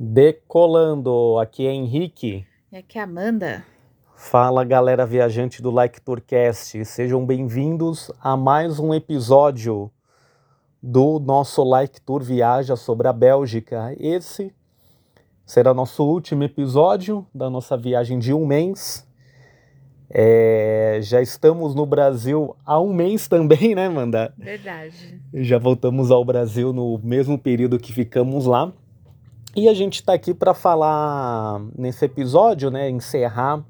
Decolando, aqui é Henrique. E aqui é Amanda. Fala galera viajante do Like Tourcast, sejam bem-vindos a mais um episódio do nosso Like Tour Viaja sobre a Bélgica. Esse será nosso último episódio da nossa viagem de um mês. É, já estamos no Brasil há um mês também, né, Amanda? Verdade. Já voltamos ao Brasil no mesmo período que ficamos lá. E a gente está aqui para falar nesse episódio, né, encerrar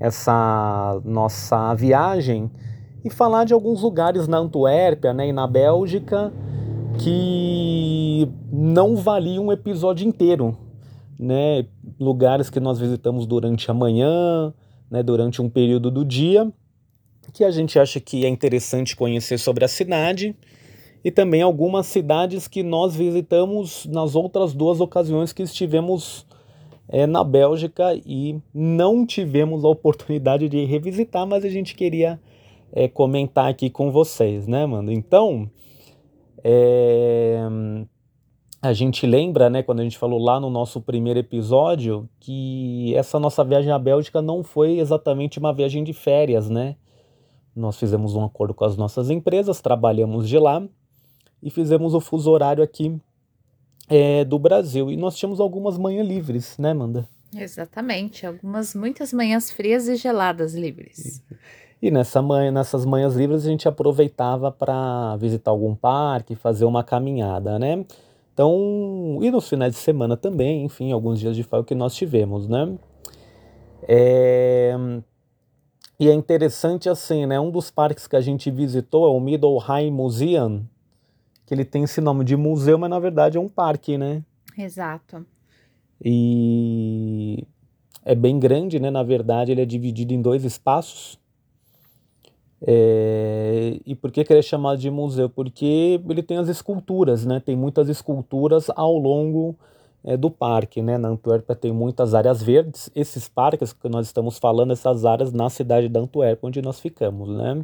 essa nossa viagem e falar de alguns lugares na Antuérpia né, e na Bélgica que não valiam um episódio inteiro. Né? Lugares que nós visitamos durante a manhã, né, durante um período do dia, que a gente acha que é interessante conhecer sobre a cidade e também algumas cidades que nós visitamos nas outras duas ocasiões que estivemos é, na Bélgica e não tivemos a oportunidade de revisitar, mas a gente queria é, comentar aqui com vocês, né, mano? Então, é, a gente lembra, né, quando a gente falou lá no nosso primeiro episódio, que essa nossa viagem à Bélgica não foi exatamente uma viagem de férias, né? Nós fizemos um acordo com as nossas empresas, trabalhamos de lá e fizemos o fuso horário aqui é, do Brasil. E nós tínhamos algumas manhãs livres, né, Amanda? Exatamente, algumas, muitas manhãs frias e geladas livres. E nessa manhã, nessas manhãs livres a gente aproveitava para visitar algum parque, fazer uma caminhada, né? Então, e nos finais de semana também, enfim, alguns dias de folga que nós tivemos, né? É... E é interessante assim, né? Um dos parques que a gente visitou é o Middleham Museum, que ele tem esse nome de museu, mas na verdade é um parque, né? Exato. E é bem grande, né? Na verdade, ele é dividido em dois espaços. É... E por que, que ele é chamado de museu? Porque ele tem as esculturas, né? Tem muitas esculturas ao longo é, do parque, né? Na Antuérpia tem muitas áreas verdes. Esses parques que nós estamos falando, essas áreas na cidade da Antuérpia, onde nós ficamos, né?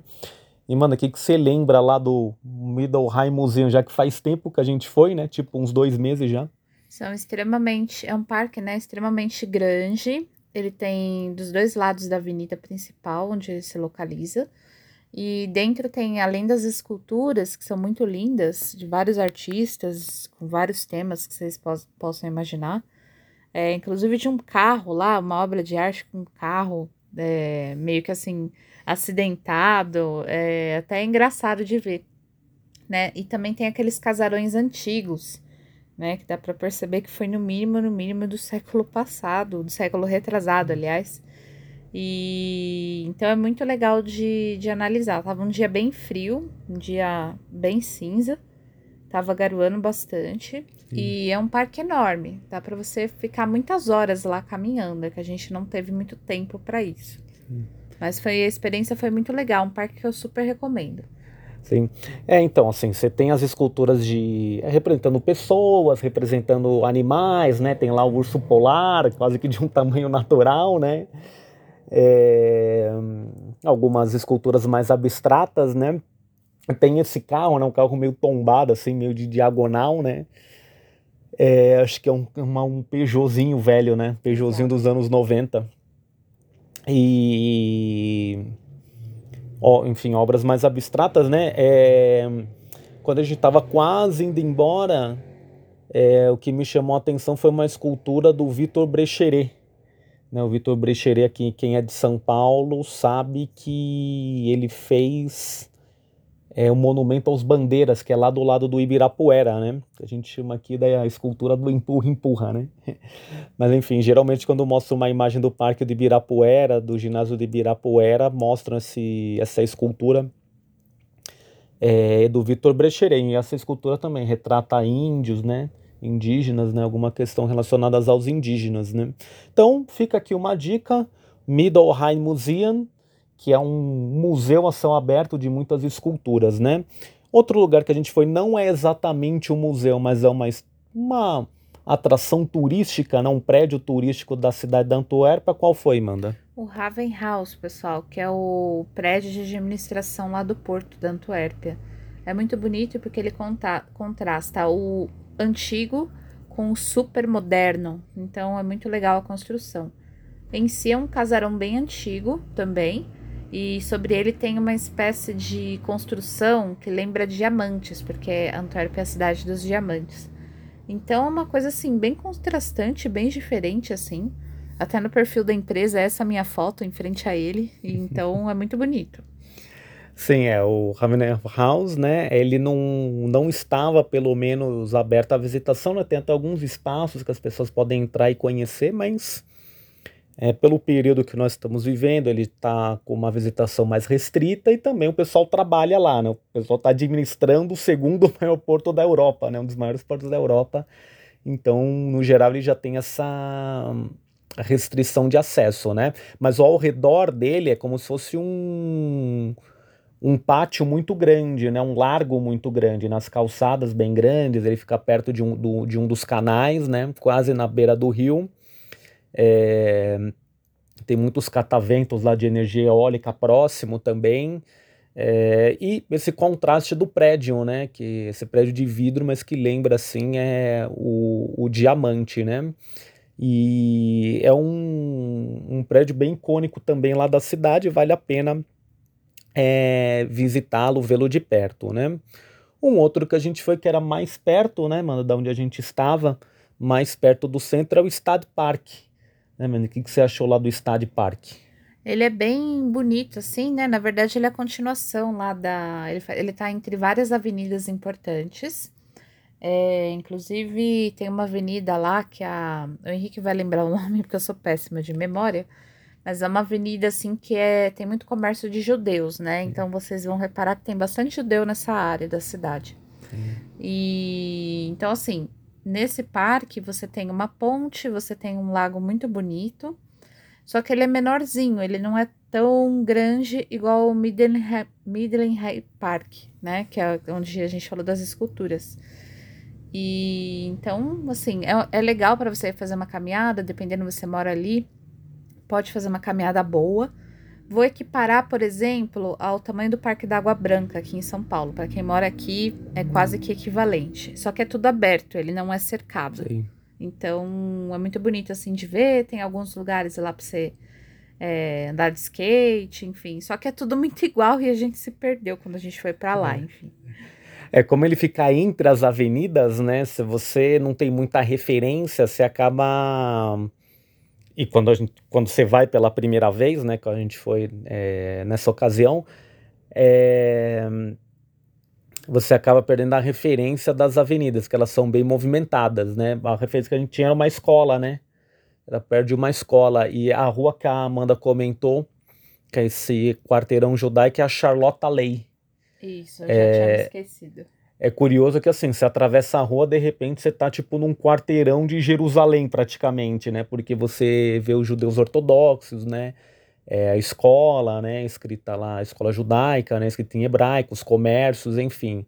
E, mano, o que, você lembra lá do Middleham Museum, já que faz tempo que a gente foi, né? Tipo, uns dois meses já. São extremamente. É um parque, né? Extremamente grande. Ele tem dos dois lados da avenida principal, onde ele se localiza. E dentro tem, além das esculturas, que são muito lindas, de vários artistas, com vários temas que vocês possam imaginar. É, inclusive de um carro lá, uma obra de arte com um carro, é, meio que assim, acidentado, é até engraçado de ver, né? E também tem aqueles casarões antigos, né? Que dá para perceber que foi no mínimo, no mínimo do século passado, do século retrasado, aliás. E então é muito legal de, de analisar. Tava um dia bem frio, um dia bem cinza, tava garoando bastante. Sim. E é um parque enorme, dá para você ficar muitas horas lá caminhando, é que a gente não teve muito tempo para isso. Sim. Mas foi a experiência foi muito legal, um parque que eu super recomendo. Sim. É, então, assim, você tem as esculturas de. É, representando pessoas, representando animais, né? Tem lá o urso polar, quase que de um tamanho natural, né? É, algumas esculturas mais abstratas, né? Tem esse carro, né? Um carro meio tombado, assim, meio de diagonal, né? É, acho que é um, uma, um Peugeotzinho velho, né? Peugeotzinho dos anos 90. E, ó, enfim, obras mais abstratas, né? É, quando a gente estava quase indo embora, é, o que me chamou a atenção foi uma escultura do Vitor Brecheret. Né? O Vitor Brecheret, aqui, quem é de São Paulo, sabe que ele fez é, um monumento aos bandeiras, que é lá do lado do Ibirapuera, né? A gente chama aqui da escultura do empurra-empurra, né? Mas enfim, geralmente quando mostra uma imagem do Parque do Ibirapuera, do ginásio do Ibirapuera, mostram esse, essa escultura é, do Vitor Brecheret. E essa escultura também retrata índios, né? Indígenas, né? Alguma questão relacionada aos indígenas, né? Então, fica aqui uma dica, Middleham Museum, que é um museu a céu aberto de muitas esculturas, né? Outro lugar que a gente foi não é exatamente um museu, mas é uma, uma atração turística, né? um prédio turístico da cidade da Antuérpia. Qual foi, Manda? O Raven House, pessoal, que é o prédio de administração lá do porto da Antuérpia. É muito bonito porque ele conta, contrasta o antigo com o super moderno. Então é muito legal a construção. Em si é um casarão bem antigo também. E sobre ele tem uma espécie de construção que lembra diamantes, porque Antuérpia é a cidade dos diamantes. Então é uma coisa assim bem contrastante, bem diferente assim. Até no perfil da empresa essa minha foto em frente a ele, então é muito bonito. Sim, é o Ravener House, né? Ele não, não estava pelo menos aberto à visitação, né? Tem até alguns espaços que as pessoas podem entrar e conhecer, mas é, pelo período que nós estamos vivendo, ele está com uma visitação mais restrita e também o pessoal trabalha lá, né? O pessoal está administrando o segundo maior porto da Europa, né? Um dos maiores portos da Europa. Então, no geral, ele já tem essa restrição de acesso, né? Mas ao redor dele é como se fosse um um pátio muito grande, né? Um largo muito grande, nas calçadas bem grandes. Ele fica perto de um, do, de um dos canais, né? Quase na beira do rio. É, tem muitos cataventos lá de energia eólica próximo também. É, e esse contraste do prédio, né? Que esse prédio de vidro, mas que lembra assim é o, o diamante, né? E é um, um prédio bem icônico também lá da cidade, vale a pena é, visitá-lo, vê-lo de perto, né? Um outro que a gente foi que era mais perto, né, mano, da onde a gente estava, mais perto do centro, é o Stade Park, né, mano? O que, que você achou lá do Stade Park? Ele é bem bonito, assim, né? Na verdade, ele é a continuação lá da. Ele, ele tá entre várias avenidas importantes. É, inclusive, tem uma avenida lá que a. O Henrique vai lembrar o nome, porque eu sou péssima de memória. Mas é uma avenida, assim, que é, tem muito comércio de judeus, né? Então, vocês vão reparar que tem bastante judeu nessa área da cidade. Sim. E. Então, assim, Nesse parque você tem uma ponte, você tem um lago muito bonito, só que ele é menorzinho, ele não é tão grande igual o Midland Park, né? Que é onde a gente falou das esculturas. E então, assim, é, é legal para você fazer uma caminhada, dependendo você mora ali, pode fazer uma caminhada boa Vou equiparar, por exemplo, ao tamanho do Parque da Água Branca aqui em São Paulo. Para quem mora aqui, é quase que equivalente. Só que é tudo aberto, ele não é cercado. Sim. Então, é muito bonito assim de ver. Tem alguns lugares lá para você é, andar de skate, enfim. Só que é tudo muito igual e a gente se perdeu quando a gente foi para lá, é. enfim. É como ele fica entre as avenidas, né? Se você não tem muita referência, você acaba e quando, a gente, quando você vai pela primeira vez, né, que a gente foi é, nessa ocasião, é, você acaba perdendo a referência das avenidas, que elas são bem movimentadas, né? A referência que a gente tinha era uma escola, né? Era perto de uma escola. E a rua que a Amanda comentou, que é esse quarteirão judaico, é a Charlotte Lay. Isso, eu já é, tinha esquecido. É curioso que assim, você atravessa a rua, de repente você tá tipo num quarteirão de Jerusalém praticamente, né? Porque você vê os judeus ortodoxos, né? É, a escola, né? Escrita lá, a escola judaica, né? Escrita em hebraico, os comércios, enfim.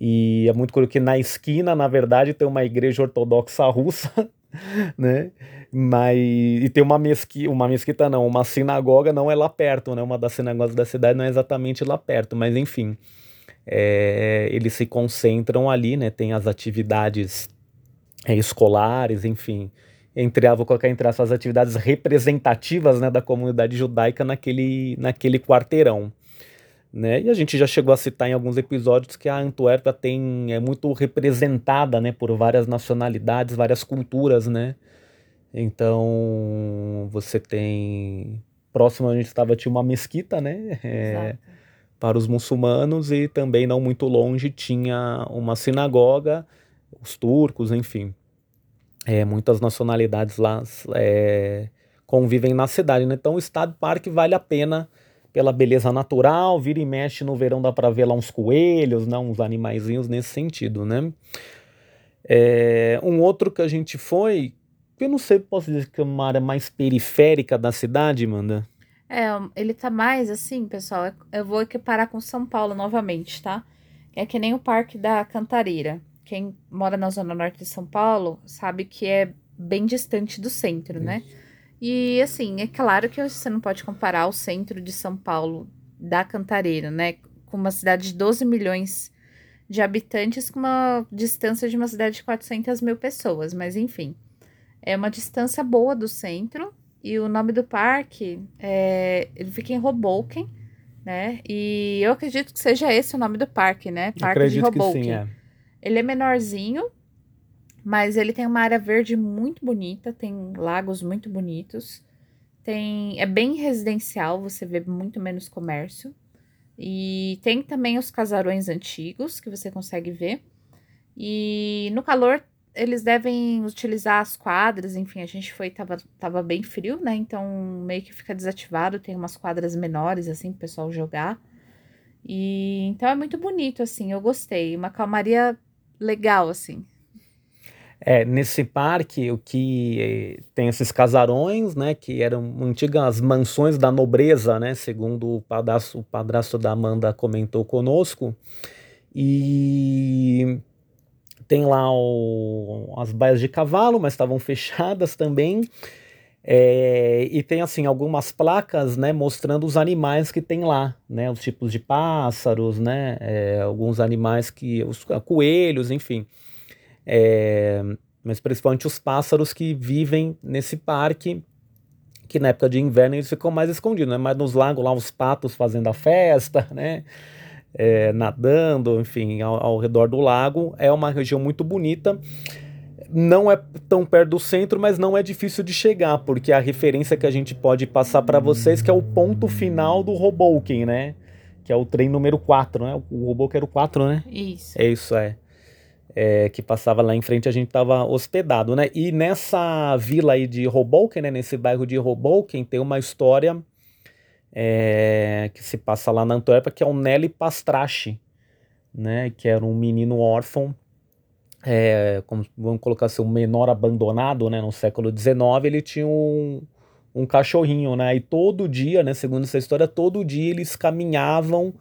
E é muito curioso que na esquina, na verdade, tem uma igreja ortodoxa russa, né? Mas e tem uma mesquita, uma mesquita não, uma sinagoga não é lá perto, né? Uma das sinagogas da cidade não é exatamente lá perto, mas enfim é, eles se concentram ali, né? Tem as atividades é, escolares, enfim. Entre, vou colocar entre as atividades representativas né, da comunidade judaica naquele, naquele quarteirão. Né? E a gente já chegou a citar em alguns episódios que a Antuérpia tem, é muito representada né, por várias nacionalidades, várias culturas, né? Então, você tem... Próximo a gente estava, tinha uma mesquita, né? É, para os muçulmanos e também não muito longe tinha uma sinagoga, os turcos, enfim. É, muitas nacionalidades lá é, convivem na cidade. Né? Então o Estado Parque vale a pena pela beleza natural, vira e mexe no verão dá para ver lá uns coelhos, né? uns animaizinhos nesse sentido, né? É, um outro que a gente foi, eu não sei, posso dizer que é uma área mais periférica da cidade, Manda? É, ele tá mais assim, pessoal. É, eu vou equiparar com São Paulo novamente, tá? É que nem o Parque da Cantareira. Quem mora na zona norte de São Paulo sabe que é bem distante do centro, né? Isso. né? E assim, é claro que você não pode comparar o centro de São Paulo da Cantareira, né? Com uma cidade de 12 milhões de habitantes com uma distância de uma cidade de 400 mil pessoas, mas enfim. É uma distância boa do centro e o nome do parque é, ele fica em Hoboken, né? E eu acredito que seja esse o nome do parque, né? Parque acredito de Hoboken. que sim, é. Ele é menorzinho, mas ele tem uma área verde muito bonita, tem lagos muito bonitos. Tem, é bem residencial, você vê muito menos comércio. E tem também os casarões antigos que você consegue ver. E no calor eles devem utilizar as quadras, enfim, a gente foi, tava, tava bem frio, né? Então meio que fica desativado, tem umas quadras menores, assim, pro pessoal jogar. E então é muito bonito, assim, eu gostei. Uma calmaria legal, assim. É, nesse parque, o que eh, tem esses casarões, né, que eram antigas mansões da nobreza, né, segundo o padrasto, o padrasto da Amanda comentou conosco. E tem lá o, as baias de cavalo, mas estavam fechadas também. É, e tem assim algumas placas, né, mostrando os animais que tem lá, né, os tipos de pássaros, né, é, alguns animais que, os coelhos, enfim, é, mas principalmente os pássaros que vivem nesse parque, que na época de inverno eles ficam mais escondidos, né, mas nos lagos lá os patos fazendo a festa, né, é, nadando, enfim, ao, ao redor do lago, é uma região muito bonita não é tão perto do centro, mas não é difícil de chegar, porque a referência que a gente pode passar para vocês que é o ponto final do Hoboken, né? Que é o trem número 4, né? O Hoboken era o 4, né? Isso. É isso, é. é que passava lá em frente, a gente estava hospedado, né? E nessa vila aí de Hoboken, né? Nesse bairro de Hoboken, tem uma história é, que se passa lá na Antuérpia, que é o Nelly Pastrache, né? Que era um menino órfão é, como, vamos colocar assim, um menor abandonado, né, no século XIX, ele tinha um, um cachorrinho, né, e todo dia, né, segundo essa história, todo dia eles caminhavam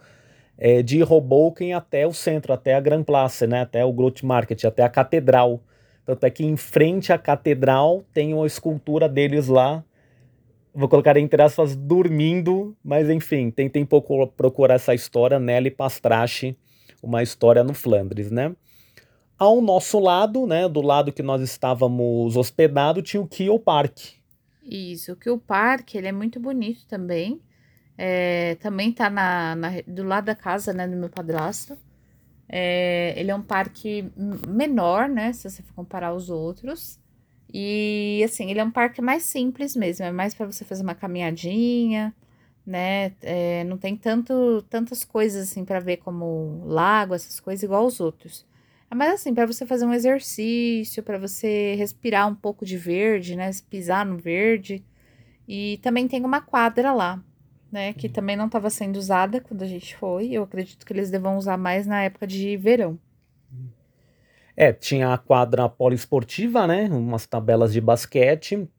é, de Hoboken até o centro, até a Grand Place, né, até o Grote Market, até a catedral. Tanto é que em frente à catedral tem uma escultura deles lá, vou colocar entre aspas, dormindo, mas enfim, tentem procurar essa história, Nelly Pastrache, uma história no Flandres, né. Ao nosso lado, né, do lado que nós estávamos hospedados, tinha o Kiel Park. Isso, o Kiel Park, ele é muito bonito também. É, também tá na, na, do lado da casa, né, do meu padrasto. É, ele é um parque menor, né, se você for comparar aos outros. E, assim, ele é um parque mais simples mesmo, é mais para você fazer uma caminhadinha, né, é, não tem tanto, tantas coisas, assim, para ver como lago, essas coisas, igual os outros. Mas assim, para você fazer um exercício, para você respirar um pouco de verde, né? Pisar no verde. E também tem uma quadra lá, né? Que uhum. também não estava sendo usada quando a gente foi. Eu acredito que eles devam usar mais na época de verão. É, tinha a quadra poliesportiva, né? Umas tabelas de basquete.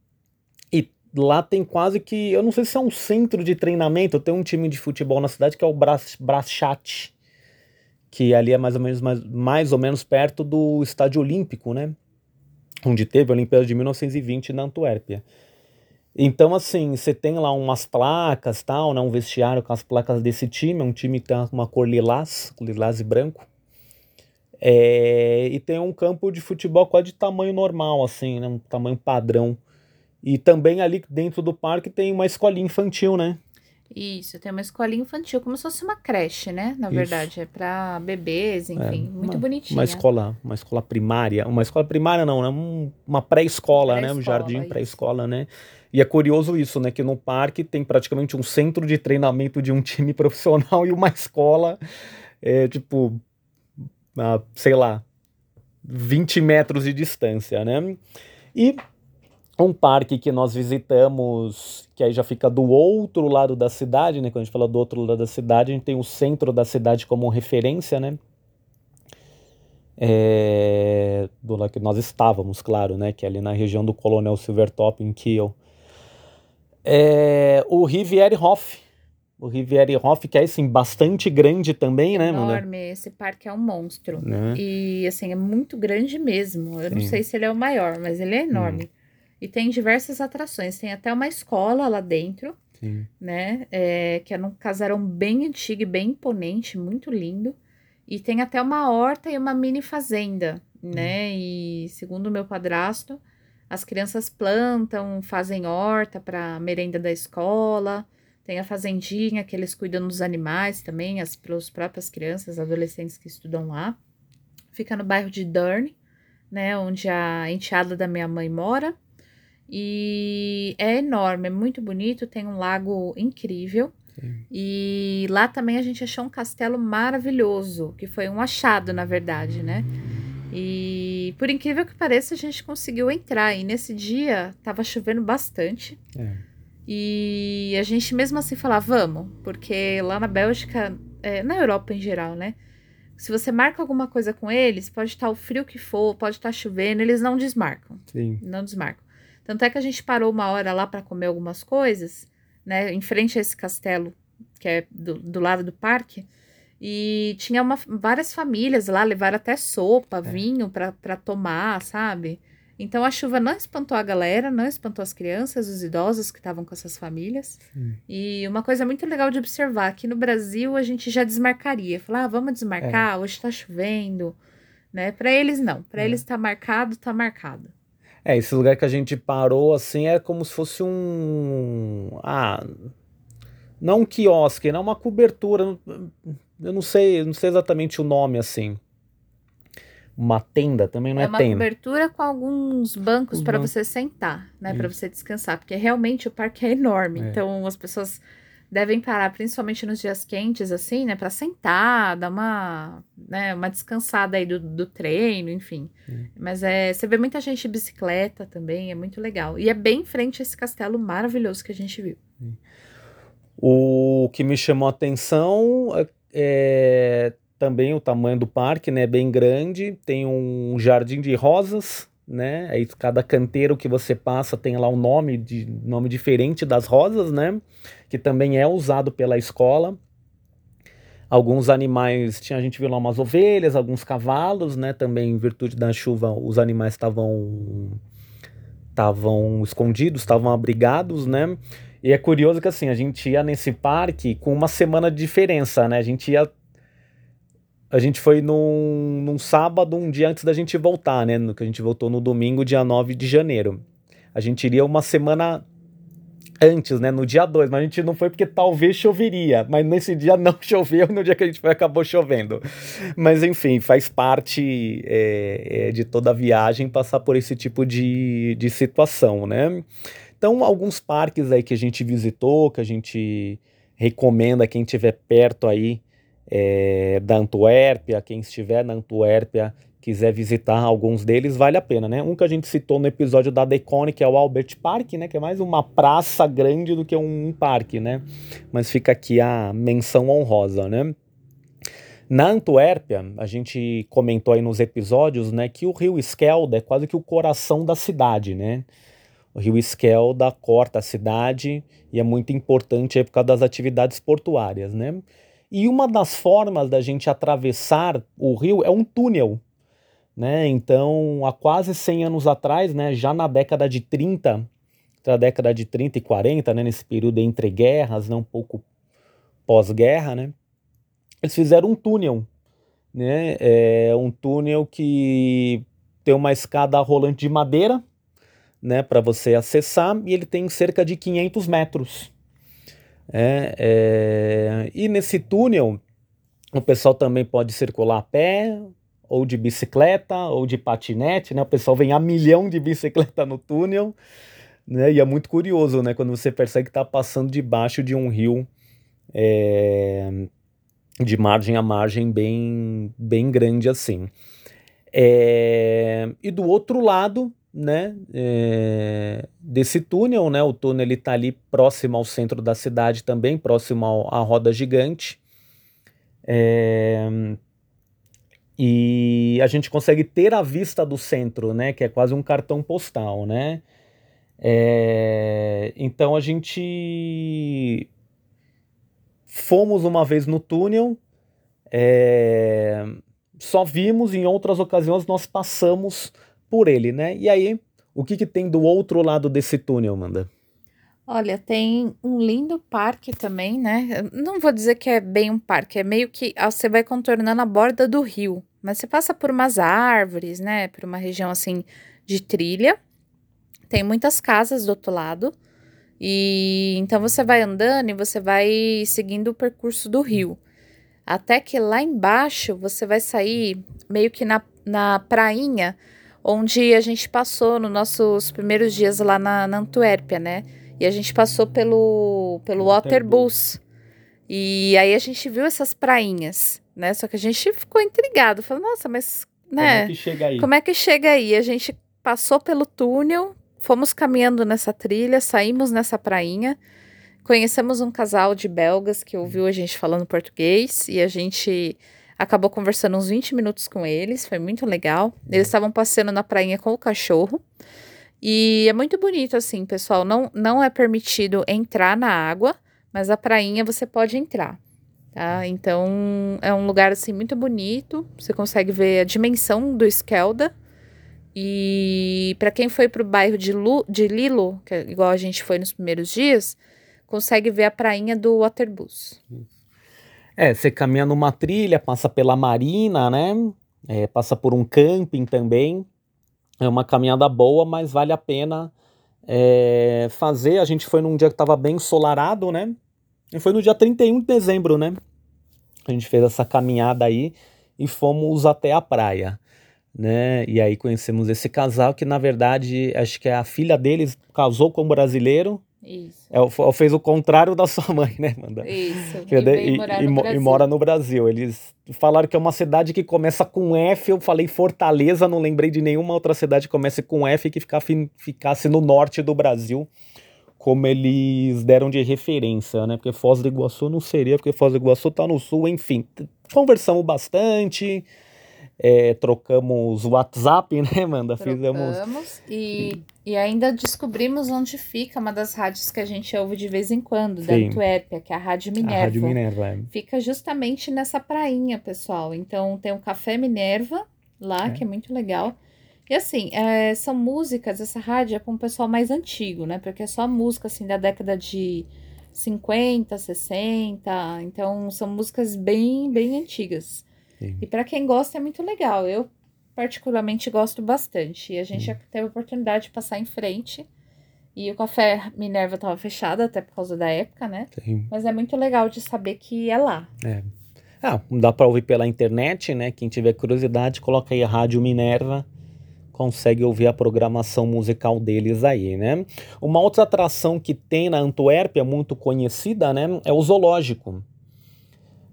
E lá tem quase que. Eu não sei se é um centro de treinamento. Tem um time de futebol na cidade que é o Braschat que ali é mais ou menos, mais, mais ou menos perto do Estádio Olímpico, né? Onde teve a Olimpíada de 1920 na Antuérpia. Então, assim, você tem lá umas placas, tal, né? Um vestiário com as placas desse time, é um time que tem uma cor lilás, lilás e branco. É, e tem um campo de futebol quase de tamanho normal, assim, né? Um tamanho padrão. E também ali dentro do parque tem uma escolinha infantil, né? Isso, tem uma escolinha infantil, como se fosse uma creche, né? Na Isso. verdade, é para bebês, enfim, é, muito uma, bonitinha. Uma escola, uma escola primária, uma escola primária não, né? Um, uma pré-escola, pré né? Um jardim pré-escola, né? E é curioso isso, né? Que no parque tem praticamente um centro de treinamento de um time profissional e uma escola, é, tipo, a, sei lá, 20 metros de distância, né? E um parque que nós visitamos, que aí já fica do outro lado da cidade, né? Quando a gente fala do outro lado da cidade, a gente tem o centro da cidade como referência, né? É, do lado que nós estávamos, claro, né? Que é ali na região do Coronel Silvertop, em Kiel. É, o Riviere Hof. O Riviere Hof, que é assim, bastante grande também, né, Enorme, esse parque é um monstro. Né? E assim, é muito grande mesmo. Eu Sim. não sei se ele é o maior, mas ele é enorme. Hum. E tem diversas atrações. Tem até uma escola lá dentro, Sim. né? É, que é um casarão bem antigo e bem imponente, muito lindo. E tem até uma horta e uma mini fazenda, né? Hum. E segundo o meu padrasto, as crianças plantam, fazem horta para merenda da escola. Tem a fazendinha que eles cuidam dos animais também, as próprias crianças, adolescentes que estudam lá. Fica no bairro de Durn, né, onde a enteada da minha mãe mora. E é enorme, é muito bonito, tem um lago incrível. Sim. E lá também a gente achou um castelo maravilhoso, que foi um achado, na verdade, né? E por incrível que pareça, a gente conseguiu entrar. E nesse dia tava chovendo bastante. É. E a gente mesmo assim falava, vamos, porque lá na Bélgica, é, na Europa em geral, né? Se você marca alguma coisa com eles, pode estar o frio que for, pode estar chovendo, eles não desmarcam. Sim. Não desmarcam. Tanto é que a gente parou uma hora lá para comer algumas coisas, né? Em frente a esse castelo, que é do, do lado do parque. E tinha uma, várias famílias lá, levaram até sopa, é. vinho para tomar, sabe? Então a chuva não espantou a galera, não espantou as crianças, os idosos que estavam com essas famílias. Sim. E uma coisa muito legal de observar, aqui no Brasil a gente já desmarcaria, falar, ah, vamos desmarcar, é. hoje está chovendo, né? Para eles não, para é. eles está marcado, está marcado. É, esse lugar que a gente parou assim é como se fosse um ah, não um quiosque, não uma cobertura, eu não sei, não sei exatamente o nome assim uma tenda também não é, é uma tenda. cobertura com alguns bancos para você sentar, né, para você descansar, porque realmente o parque é enorme. É. Então as pessoas devem parar, principalmente nos dias quentes, assim, né, para sentar, dar uma, né, uma descansada aí do, do treino, enfim. É. Mas é, você vê muita gente de bicicleta também, é muito legal. E é bem em frente a esse castelo maravilhoso que a gente viu. O que me chamou a atenção é também o tamanho do parque, né, bem grande, tem um jardim de rosas, né, aí cada canteiro que você passa tem lá um nome, de, nome diferente das rosas, né, que também é usado pela escola. Alguns animais, tinha, a gente viu lá umas ovelhas, alguns cavalos, né, também em virtude da chuva os animais estavam estavam escondidos, estavam abrigados, né, e é curioso que assim, a gente ia nesse parque com uma semana de diferença, né? A gente ia a gente foi num, num sábado, um dia antes da gente voltar, né? No, que a gente voltou no domingo, dia 9 de janeiro. A gente iria uma semana antes, né? No dia 2, mas a gente não foi porque talvez choveria. Mas nesse dia não choveu, no dia que a gente foi acabou chovendo. Mas enfim, faz parte é, é, de toda a viagem passar por esse tipo de, de situação, né? Então, alguns parques aí que a gente visitou, que a gente recomenda quem estiver perto aí é, da Antuérpia, quem estiver na Antuérpia quiser visitar alguns deles, vale a pena, né? Um que a gente citou no episódio da Decone, que é o Albert Park, né? Que é mais uma praça grande do que um parque, né? Mas fica aqui a menção honrosa, né? Na Antuérpia, a gente comentou aí nos episódios, né, que o rio Skelde é quase que o coração da cidade, né? O rio Skelde corta a cidade e é muito importante aí por causa das atividades portuárias, né? E uma das formas da gente atravessar o rio é um túnel. Né? Então, há quase 100 anos atrás, né, já na década de 30, entre a década de 30 e 40, né, nesse período entre guerras, né, um pouco pós-guerra, né, eles fizeram um túnel. Né, é um túnel que tem uma escada rolante de madeira né, para você acessar e ele tem cerca de 500 metros. É, é, e nesse túnel, o pessoal também pode circular a pé, ou de bicicleta, ou de patinete, né? O pessoal vem a milhão de bicicleta no túnel, né? E é muito curioso, né? Quando você percebe que está passando debaixo de um rio é, de margem a margem bem, bem grande assim. É, e do outro lado, né, é, desse túnel, né? O túnel ele tá ali próximo ao centro da cidade também, próximo ao, à roda gigante. É, e a gente consegue ter a vista do centro, né? Que é quase um cartão postal, né? É, então a gente fomos uma vez no túnel, é, só vimos em outras ocasiões nós passamos por ele, né? E aí, o que, que tem do outro lado desse túnel, Amanda? Olha, tem um lindo parque também, né? Não vou dizer que é bem um parque, é meio que ah, você vai contornando a borda do rio, mas você passa por umas árvores, né? Por uma região assim de trilha. Tem muitas casas do outro lado. E então você vai andando e você vai seguindo o percurso do rio. Até que lá embaixo você vai sair meio que na, na prainha onde a gente passou nos nossos primeiros dias lá na, na Antuérpia, né? E a gente passou pelo, pelo Waterbus. E aí a gente viu essas prainhas, né? Só que a gente ficou intrigado. Falou, nossa, mas, né? Como é que chega aí? Como é que chega aí? A gente passou pelo túnel, fomos caminhando nessa trilha, saímos nessa prainha, conhecemos um casal de belgas que ouviu a gente falando português e a gente acabou conversando uns 20 minutos com eles, foi muito legal. Eles estavam passeando na prainha com o cachorro. E é muito bonito assim, pessoal, não não é permitido entrar na água, mas a prainha você pode entrar. Tá? Então é um lugar assim muito bonito. Você consegue ver a dimensão do Skelda, e para quem foi para o bairro de, Lu, de Lilo, que é igual a gente foi nos primeiros dias, consegue ver a prainha do Waterbus. É, você caminha numa trilha, passa pela marina, né? É, passa por um camping também. É uma caminhada boa, mas vale a pena é, fazer. A gente foi num dia que estava bem ensolarado, né? E foi no dia 31 de dezembro, né? A gente fez essa caminhada aí e fomos até a praia né? E aí conhecemos esse casal que, na verdade, acho que é a filha deles casou com um brasileiro. Isso. É, fez o contrário da sua mãe, né, Manda? Isso. E, e, e, e, mora no Brasil. Eles falaram que é uma cidade que começa com F. Eu falei Fortaleza, não lembrei de nenhuma outra cidade que comece com F que ficasse no norte do Brasil, como eles deram de referência, né? Porque Foz do Iguaçu não seria, porque Foz do Iguaçu tá no sul, enfim. Conversamos bastante é, trocamos WhatsApp, né, Amanda? Trocamos Fizemos. E, e ainda descobrimos onde fica uma das rádios que a gente ouve de vez em quando, da Antuérpia, que é a Rádio Minerva. A Rádio Minerva, é. Fica justamente nessa prainha, pessoal. Então tem o Café Minerva lá, é. que é muito legal. E assim, é, são músicas, essa rádio é para um pessoal mais antigo, né? Porque é só música assim da década de 50, 60. Então são músicas bem, bem antigas. Sim. E para quem gosta é muito legal. Eu particularmente gosto bastante. E a gente já teve a oportunidade de passar em frente. E o café Minerva estava fechado, até por causa da época, né? Sim. Mas é muito legal de saber que é lá. É. Ah, dá para ouvir pela internet, né? Quem tiver curiosidade, coloca aí a Rádio Minerva, consegue ouvir a programação musical deles aí, né? Uma outra atração que tem na Antuérpia, muito conhecida, né? É o zoológico.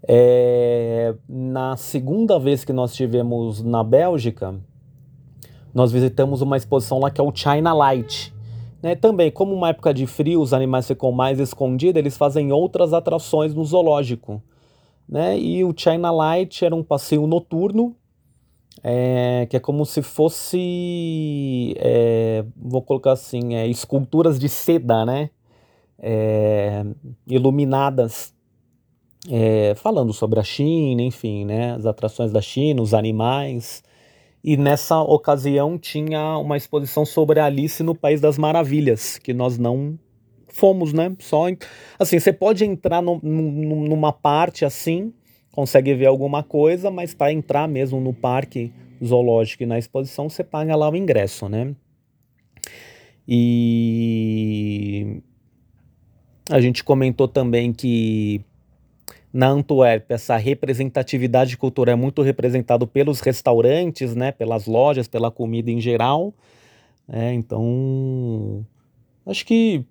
É, na segunda vez que nós estivemos na Bélgica, nós visitamos uma exposição lá que é o China Light. Né, também, como uma época de frio, os animais ficam mais escondidos, eles fazem outras atrações no zoológico. Né? E o China Light era um passeio noturno, é, que é como se fosse, é, vou colocar assim, é, esculturas de seda, né? É, iluminadas é, falando sobre a China, enfim, né, as atrações da China, os animais. E nessa ocasião tinha uma exposição sobre Alice no País das Maravilhas, que nós não fomos, né? Só assim, você pode entrar no, no, numa parte assim, consegue ver alguma coisa, mas para entrar mesmo no parque zoológico e na exposição, você paga lá o ingresso, né? E a gente comentou também que na Antuérpia, essa representatividade cultural é muito representado pelos restaurantes, né, pelas lojas, pela comida em geral. É, então, acho que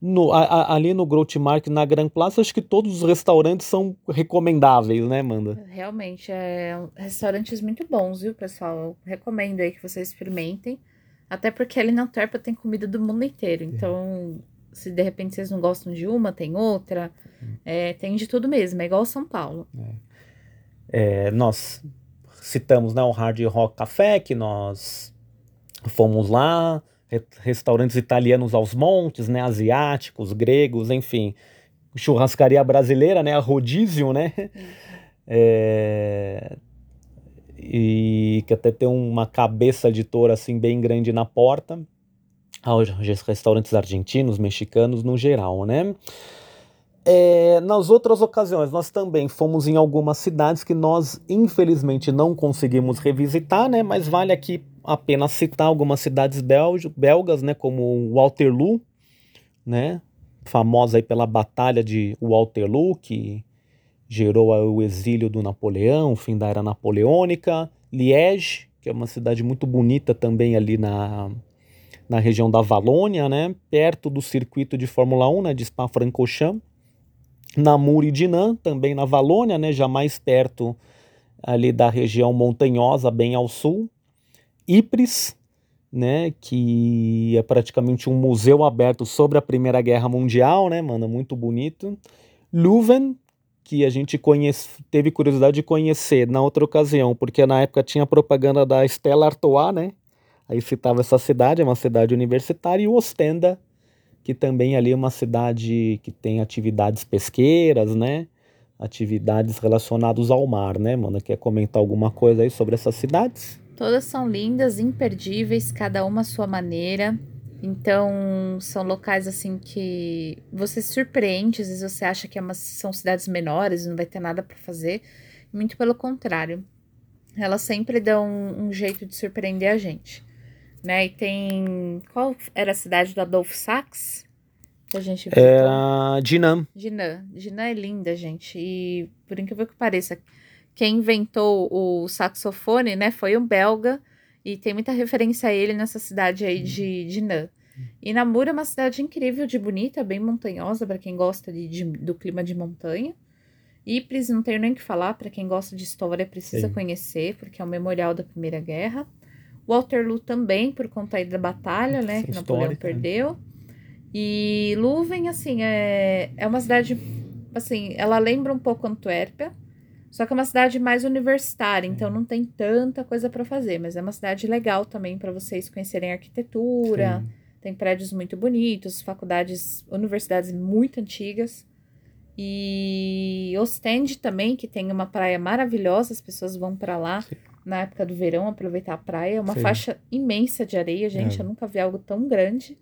no, a, a, ali no Grotmark, na Grand Place, acho que todos os restaurantes são recomendáveis, né, Amanda? Realmente, é restaurantes muito bons, viu, pessoal? Eu recomendo aí que vocês experimentem. Até porque ali na Antuérpia tem comida do mundo inteiro. Então, se de repente vocês não gostam de uma, tem outra. É, tem de tudo mesmo, é igual São Paulo. É. É, nós citamos né, o Hard Rock Café, que nós fomos lá, restaurantes italianos aos montes, né, asiáticos, gregos, enfim, churrascaria brasileira, né, a rodízio, né, é, e que até tem uma cabeça de touro assim bem grande na porta. Aos restaurantes argentinos, mexicanos no geral, né? É, nas outras ocasiões, nós também fomos em algumas cidades que nós, infelizmente, não conseguimos revisitar, né? Mas vale aqui apenas citar algumas cidades belgas, né? Como Waterloo, né? Famosa aí pela Batalha de Waterloo, que gerou o exílio do Napoleão, o fim da era napoleônica. Liège, que é uma cidade muito bonita também ali na, na região da Valônia, né? Perto do circuito de Fórmula 1, né? De Spa-Francorchamps. Namur e Dinan, também na Valônia, né, já mais perto ali da região montanhosa, bem ao sul. Ypres, né, que é praticamente um museu aberto sobre a Primeira Guerra Mundial, né, mano, muito bonito. Leuven, que a gente conhece, teve curiosidade de conhecer na outra ocasião, porque na época tinha propaganda da Stella Artois, né, aí citava essa cidade, é uma cidade universitária, e Ostenda, que também ali é uma cidade que tem atividades pesqueiras, né? Atividades relacionadas ao mar, né, mano? Quer comentar alguma coisa aí sobre essas cidades? Todas são lindas, imperdíveis, cada uma à sua maneira. Então, são locais assim que você se surpreende, às vezes você acha que é uma, são cidades menores, não vai ter nada para fazer. Muito pelo contrário. Elas sempre dão um, um jeito de surpreender a gente né? E tem. Qual era a cidade do Adolfo Sachs? Que a gente viu. Era Dinam. Dinam. Dinam é linda, gente. E por incrível que pareça, quem inventou o saxofone, né, foi um belga. E tem muita referência a ele nessa cidade aí de Dinam. E Namur é uma cidade incrível, de bonita, bem montanhosa, para quem gosta de, de, do clima de montanha. Ypres, não tenho nem o que falar, para quem gosta de história, precisa Sim. conhecer, porque é o memorial da Primeira Guerra. Waterloo também, por conta aí da batalha, né? que Napoleão né? perdeu. E Leuven, assim, é, é uma cidade, assim, ela lembra um pouco Antuérpia, só que é uma cidade mais universitária, então não tem tanta coisa para fazer, mas é uma cidade legal também para vocês conhecerem arquitetura. Sim. Tem prédios muito bonitos, faculdades, universidades muito antigas. E Ostende também, que tem uma praia maravilhosa, as pessoas vão para lá. Sim na época do verão, aproveitar a praia. É uma Sim. faixa imensa de areia, gente. É. Eu nunca vi algo tão grande.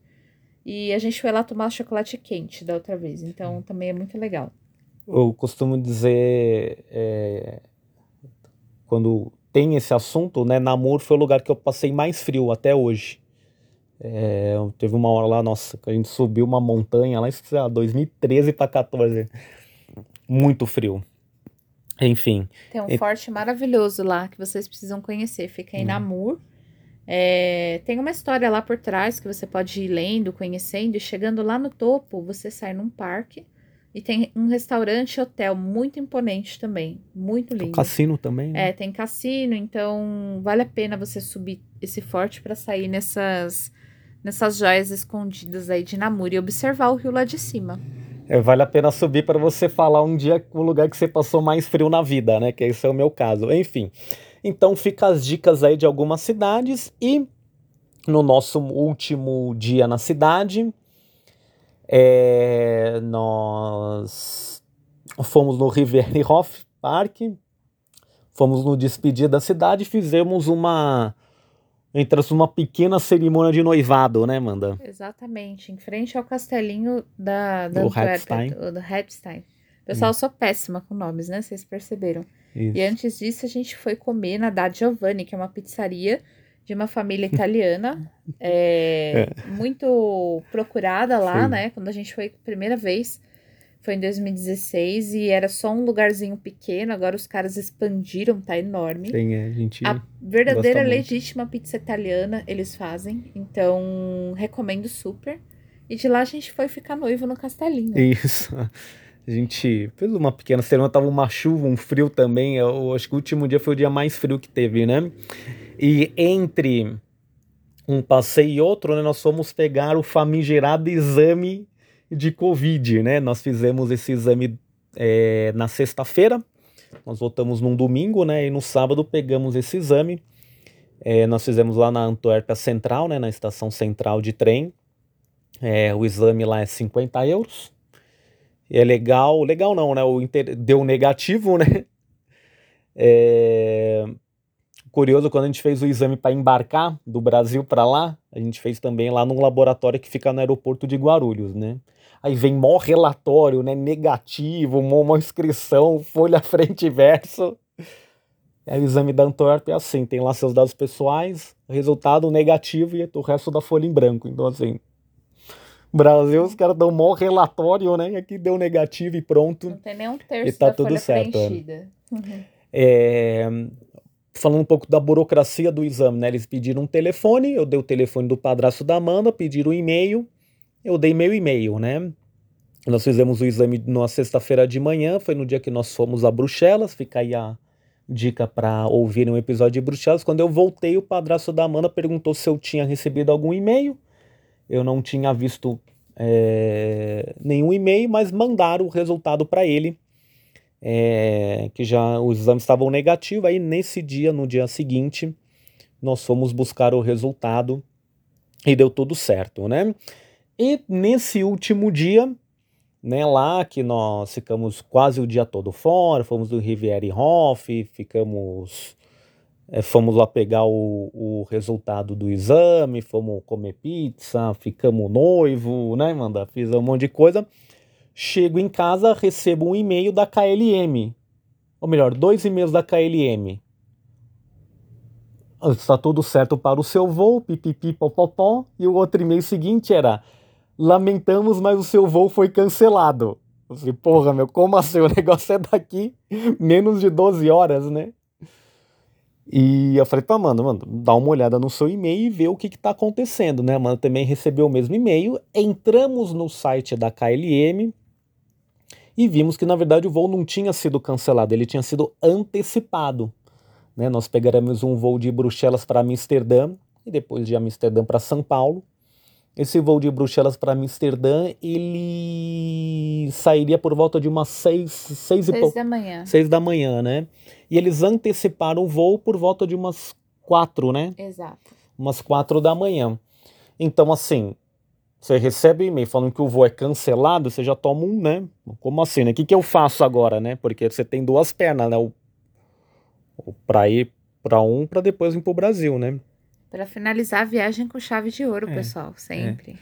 E a gente foi lá tomar chocolate quente da outra vez. Então também é muito legal. Eu costumo dizer. É, quando tem esse assunto, né? Namor foi o lugar que eu passei mais frio até hoje. É, teve uma hora lá, nossa, que a gente subiu uma montanha lá, lá, 2013 para 14. Muito frio. Enfim. Tem um e... forte maravilhoso lá que vocês precisam conhecer. Fica em hum. Namur. É, tem uma história lá por trás que você pode ir lendo, conhecendo, e chegando lá no topo, você sai num parque e tem um restaurante hotel muito imponente também, muito lindo. Tem cassino também. Né? É, tem cassino, então vale a pena você subir esse forte para sair nessas nessas joias escondidas aí de Namur e observar o rio lá de cima. É, vale a pena subir para você falar um dia o lugar que você passou mais frio na vida, né? Que esse é o meu caso. Enfim. Então fica as dicas aí de algumas cidades e no nosso último dia na cidade, é, nós fomos no Riverhof Park, fomos no despedir da cidade fizemos uma entra uma pequena cerimônia de noivado, né, Manda? Exatamente, em frente ao castelinho da, da do Hatstein. Do Hatstein. Pessoal, hum. eu sou péssima com nomes, né? Vocês perceberam. Isso. E antes disso, a gente foi comer na Da Giovanni, que é uma pizzaria de uma família italiana, é, é. muito procurada lá, Sim. né? Quando a gente foi a primeira vez. Foi em 2016 e era só um lugarzinho pequeno. Agora os caras expandiram, tá enorme. Tem, é, a gente. A verdadeira legítima pizza italiana eles fazem. Então, recomendo super. E de lá a gente foi ficar noivo no castelinho. Isso. A gente fez uma pequena semana, tava uma chuva, um frio também. Eu acho que o último dia foi o dia mais frio que teve, né? E entre um passeio e outro, né, nós fomos pegar o famigerado exame de Covid, né? Nós fizemos esse exame é, na sexta-feira, nós voltamos num domingo, né? E no sábado pegamos esse exame. É, nós fizemos lá na Antuérpia Central, né? Na estação central de trem. É, o exame lá é 50 euros. É legal, legal não, né? O inter... Deu negativo, né? É... curioso, quando a gente fez o exame para embarcar do Brasil para lá, a gente fez também lá num laboratório que fica no aeroporto de Guarulhos, né? Aí vem mó relatório, né? Negativo, mó, mó inscrição, folha frente e verso. Aí o exame da Antwerp é assim, tem lá seus dados pessoais, resultado negativo e o resto da folha em branco. Então, assim, Brasil, os caras dão mó relatório, né? Aqui deu negativo e pronto. Não tem nem um terço E tá da tudo folha certo, é. preenchida. Uhum. É, falando um pouco da burocracia do exame, né? Eles pediram um telefone, eu dei o telefone do padrasto da Amanda, pediram um e-mail, eu dei meu e-mail, né? Nós fizemos o exame na sexta-feira de manhã, foi no dia que nós fomos a Bruxelas, fica aí a dica para ouvirem um episódio de Bruxelas. Quando eu voltei, o padrasto da Amanda perguntou se eu tinha recebido algum e-mail. Eu não tinha visto é, nenhum e-mail, mas mandaram o resultado para ele, é, que já os exames estavam negativos. Aí nesse dia, no dia seguinte, nós fomos buscar o resultado e deu tudo certo, né? E nesse último dia, né, lá que nós ficamos quase o dia todo fora, fomos do Riviera Hof, ficamos é, fomos lá pegar o, o resultado do exame, fomos comer pizza, ficamos noivo, né, manda? Fiz um monte de coisa. Chego em casa, recebo um e-mail da KLM. Ou melhor, dois e-mails da KLM. Está tudo certo para o seu voo, pipipi, popopó. E o outro e-mail seguinte era: Lamentamos, mas o seu voo foi cancelado. Eu falei, porra, meu, como assim? O negócio é daqui menos de 12 horas, né? E eu falei pra Amanda, mano, dá uma olhada no seu e-mail e vê o que, que tá acontecendo, né? A Amanda também recebeu o mesmo e-mail. Entramos no site da KLM e vimos que, na verdade, o voo não tinha sido cancelado, ele tinha sido antecipado. Né? Nós pegaremos um voo de Bruxelas para Amsterdã e depois de Amsterdã para São Paulo. Esse voo de Bruxelas para Amsterdã, ele sairia por volta de umas seis, seis, e Seis pouco. da manhã. Seis da manhã, né? E eles anteciparam o voo por volta de umas quatro, né? Exato. Umas quatro da manhã. Então, assim, você recebe um e-mail falando que o voo é cancelado, você já toma um, né? Como assim, né? O que, que eu faço agora, né? Porque você tem duas pernas, né? O, o para ir para um, para depois vir para o Brasil, né? Para finalizar a viagem com chave de ouro, É, pessoal, sempre.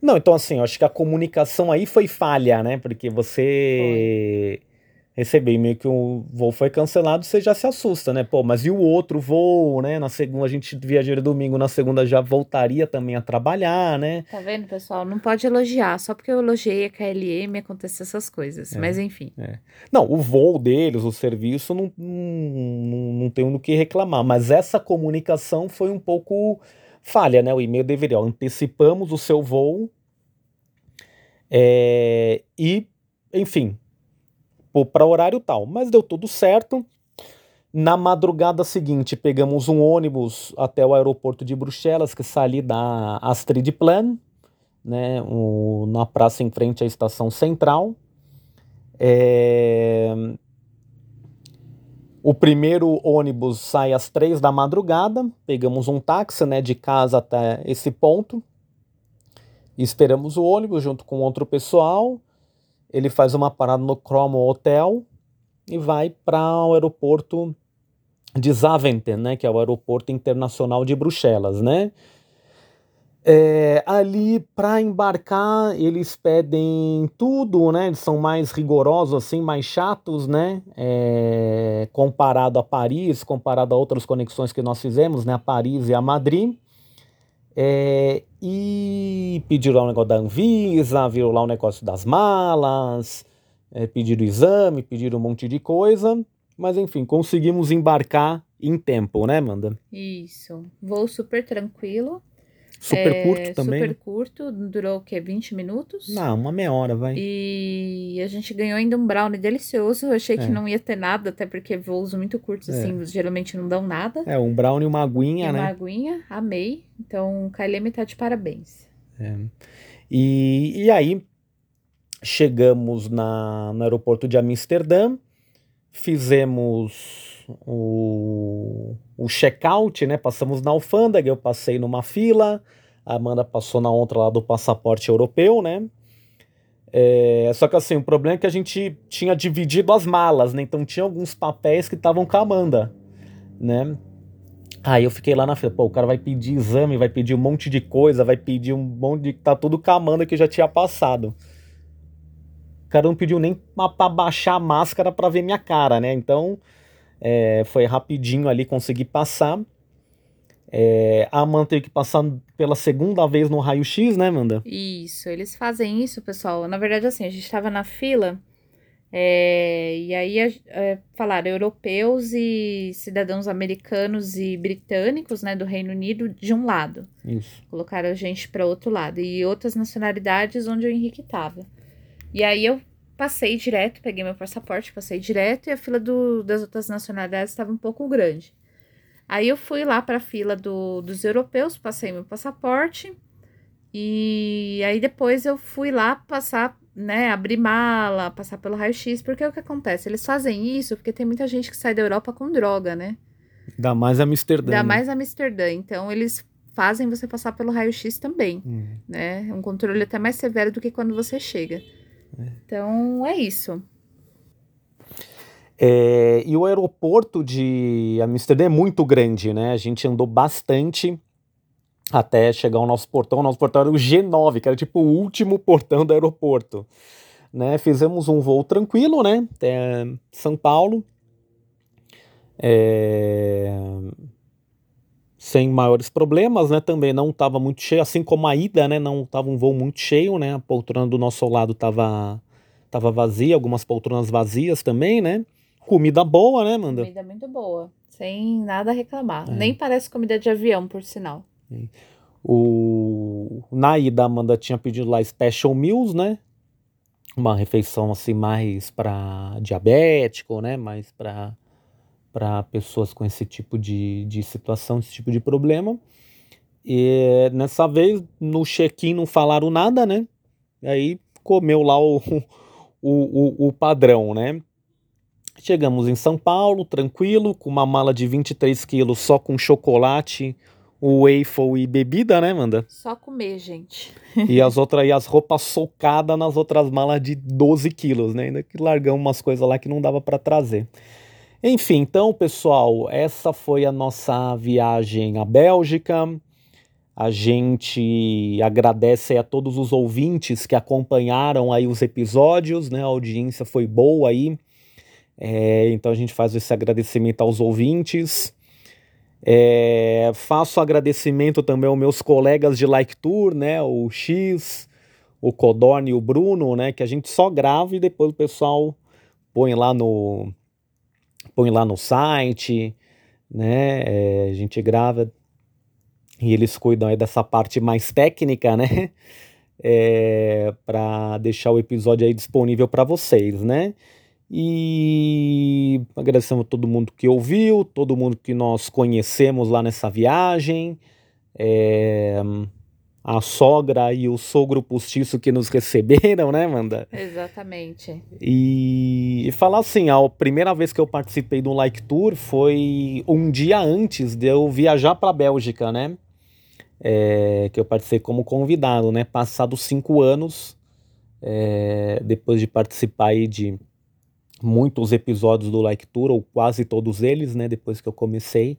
Não, então assim, eu acho que a comunicação aí foi falha, né? Porque você recebeu e-mail que o voo foi cancelado, você já se assusta, né? Pô, mas e o outro voo, né? Na segunda, a gente viajaria domingo, na segunda já voltaria também a trabalhar, né? Tá vendo, pessoal? Não pode elogiar. Só porque eu elogiei a KLM acontecem essas coisas. É. Mas enfim. Não, o voo deles, o serviço, não, não, não tenho no que reclamar, mas essa comunicação foi um pouco falha, né? O e-mail deveria, ó, antecipamos o seu voo é, e, enfim, para horário tal, mas deu tudo certo. Na madrugada seguinte, pegamos um ônibus até o aeroporto de Bruxelas, que sai da Astrid Plan, né, o- na praça em frente à estação central. É, O primeiro ônibus sai às três da madrugada, pegamos um táxi né, de casa até esse ponto, esperamos o ônibus junto com outro pessoal. Ele faz uma parada no Cromo Hotel e vai para o aeroporto de Zaventem, né, que é o aeroporto internacional de Bruxelas, né? É, ali para embarcar eles pedem tudo, né? Eles são mais rigorosos assim, mais chatos, né? É, comparado a Paris, comparado a outras conexões que nós fizemos, né? A Paris e a Madrid. É, e pediram lá o negócio da Anvisa, viram lá o negócio das malas, é, pediram exame, pediram um monte de coisa. Mas enfim, conseguimos embarcar em tempo, né, Amanda? Isso. Voo super tranquilo. Super É, curto também. Super né? curto. Durou o quê? 20 minutos? Não, uma meia hora, vai. E a gente ganhou ainda um brownie delicioso. Eu achei É. que não ia ter nada, até porque voos muito curtos, É. assim, geralmente não dão nada. É, um brownie e uma E aguinha, uma né? aguinha, amei. Então, KLM tá de parabéns. E, e aí chegamos na, no aeroporto de Amsterdã, fizemos o, o check-out, né? Passamos na alfândega, eu passei numa fila, a Amanda passou na outra lá do passaporte europeu, né? É, só que assim, o problema é que a gente tinha dividido as malas, né? Então tinha alguns papéis que estavam com a Amanda, né? Aí eu fiquei lá na fila, pô, o cara vai pedir exame, vai pedir um monte de coisa, vai pedir um monte de. Tá tudo camando que já tinha passado. O cara não pediu nem pra baixar a máscara pra ver minha cara, né? Então é, foi rapidinho ali, consegui passar. É, a Amanda teve que passar pela segunda vez no raio-x, né, Amanda? Isso, eles fazem isso, pessoal. Na verdade, assim, a gente estava na fila é, e aí é, falaram europeus e cidadãos americanos e britânicos, né, do Reino Unido, de um lado. Isso. Colocaram a gente para outro lado. E outras nacionalidades onde o Henrique estava. E aí eu passei direto, peguei meu passaporte, passei direto, e a fila do, das outras nacionalidades estava um pouco grande. Aí eu fui lá para a fila do, dos europeus, passei meu passaporte, e aí depois eu fui lá passar né, abrir mala, passar pelo raio-x, porque é o que acontece? Eles fazem isso porque tem muita gente que sai da Europa com droga, né? Dá mais Amsterdã. Dá né? mais Amsterdã. Então, eles fazem você passar pelo raio-x também, Hum. né? Um controle até mais severo do que quando você chega. Então, é isso. É, e o aeroporto de Amsterdã é muito grande, né? A gente andou bastante até chegar ao nosso portão. O nosso portão era o G9, que era tipo o último portão do aeroporto. Né? Fizemos um voo tranquilo, né? Até São Paulo. É, Sem maiores problemas, né? Também não estava muito cheio, assim como a ida, né? Não estava um voo muito cheio, né? A poltrona do nosso lado estava tava vazia, algumas poltronas vazias também, né? Comida boa, né, Amanda? Comida muito boa, sem nada a reclamar. É. Nem parece comida de avião, por sinal. O... Na ida, a Amanda tinha pedido lá Special Meals, né? Uma refeição assim mais para diabético, né? Mais para para pessoas com esse tipo de, de situação, esse tipo de problema. E nessa vez, no check-in não falaram nada, né? E aí comeu lá o, o, o, o padrão, né? Chegamos em São Paulo, tranquilo, com uma mala de 23 quilos só com chocolate, waffle e bebida, né, Amanda? Só comer, gente. E as outras e as roupas socadas nas outras malas de 12 quilos, né? Ainda que largamos umas coisas lá que não dava para trazer. Enfim, então, pessoal, essa foi a nossa viagem à Bélgica. A gente agradece a todos os ouvintes que acompanharam aí os episódios, né? A audiência foi boa aí. É, então a gente faz esse agradecimento aos ouvintes. É, faço agradecimento também aos meus colegas de Like Tour, né? O X, o Codorne e o Bruno, né? Que a gente só grava e depois o pessoal põe lá no põe lá no site, né? É, a gente grava e eles cuidam aí dessa parte mais técnica, né? É, para deixar o episódio aí disponível para vocês, né? E agradecemos a todo mundo que ouviu, todo mundo que nós conhecemos lá nessa viagem, é, a sogra e o sogro postiço que nos receberam, né, Amanda? Exatamente. E, falar assim, a primeira vez que eu participei um Like Tour foi um dia antes de eu viajar para a Bélgica, né? É, que eu participei como convidado, né? Passados cinco anos, é, depois de participar de muitos episódios do Like Tour, ou quase todos eles, né? Depois que eu comecei,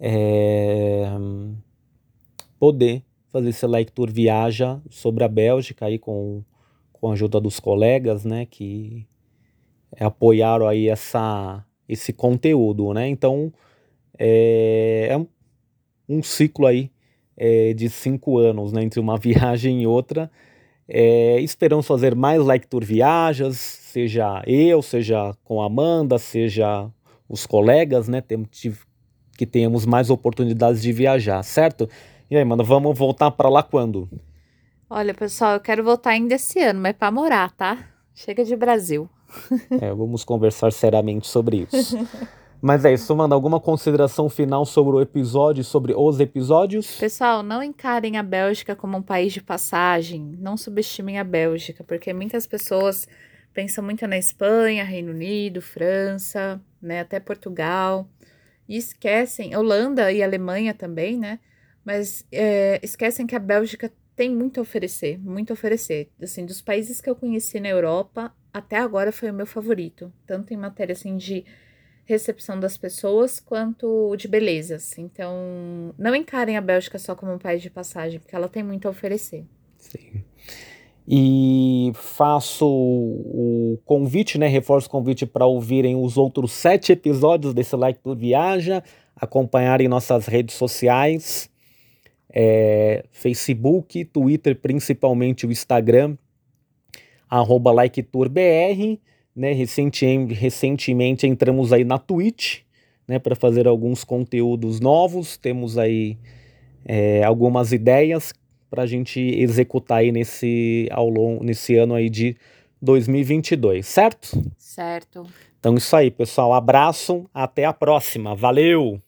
é, poder fazer esse Like Tour viaja sobre a Bélgica aí com, com a ajuda dos colegas, né? Que apoiaram aí essa, esse conteúdo, né? Então, é, é um, ciclo aí é, de cinco anos, né? Entre uma viagem e outra. É, esperamos fazer mais Like Tour Viajas, seja eu, seja com a Amanda, seja os colegas, né? Temos que tenhamos mais oportunidades de viajar, certo? E aí, Amanda, vamos voltar para lá quando? Olha, pessoal, eu quero voltar ainda esse ano, mas para morar, tá? Chega de Brasil. É, vamos conversar seriamente sobre isso. Mas é isso, Amanda, alguma consideração final sobre o episódio, sobre os episódios? Pessoal, não encarem a Bélgica como um país de passagem, não subestimem a Bélgica, porque muitas pessoas pensam muito na Espanha, Reino Unido, França, né, até Portugal, e esquecem, Holanda e Alemanha também, né, mas é, esquecem que a Bélgica tem muito a oferecer, muito a oferecer. Assim, dos países que eu conheci na Europa, até agora foi o meu favorito, tanto em matéria assim de recepção das pessoas quanto de belezas. Então, não encarem a Bélgica só como um país de passagem, porque ela tem muito a oferecer. Sim. E faço o convite, né? Reforço o convite para ouvirem os outros sete episódios desse Like Tour Viaja, acompanharem nossas redes sociais, é, Facebook, Twitter, principalmente o Instagram, arroba LikeTourBR, né? Recentemente, recentemente entramos aí na Twitch, né? Para fazer alguns conteúdos novos, temos aí é, algumas ideias para a gente executar aí nesse, ao longo, nesse ano aí de 2022, certo? Certo. Então isso aí, pessoal. Abraço, até a próxima. Valeu!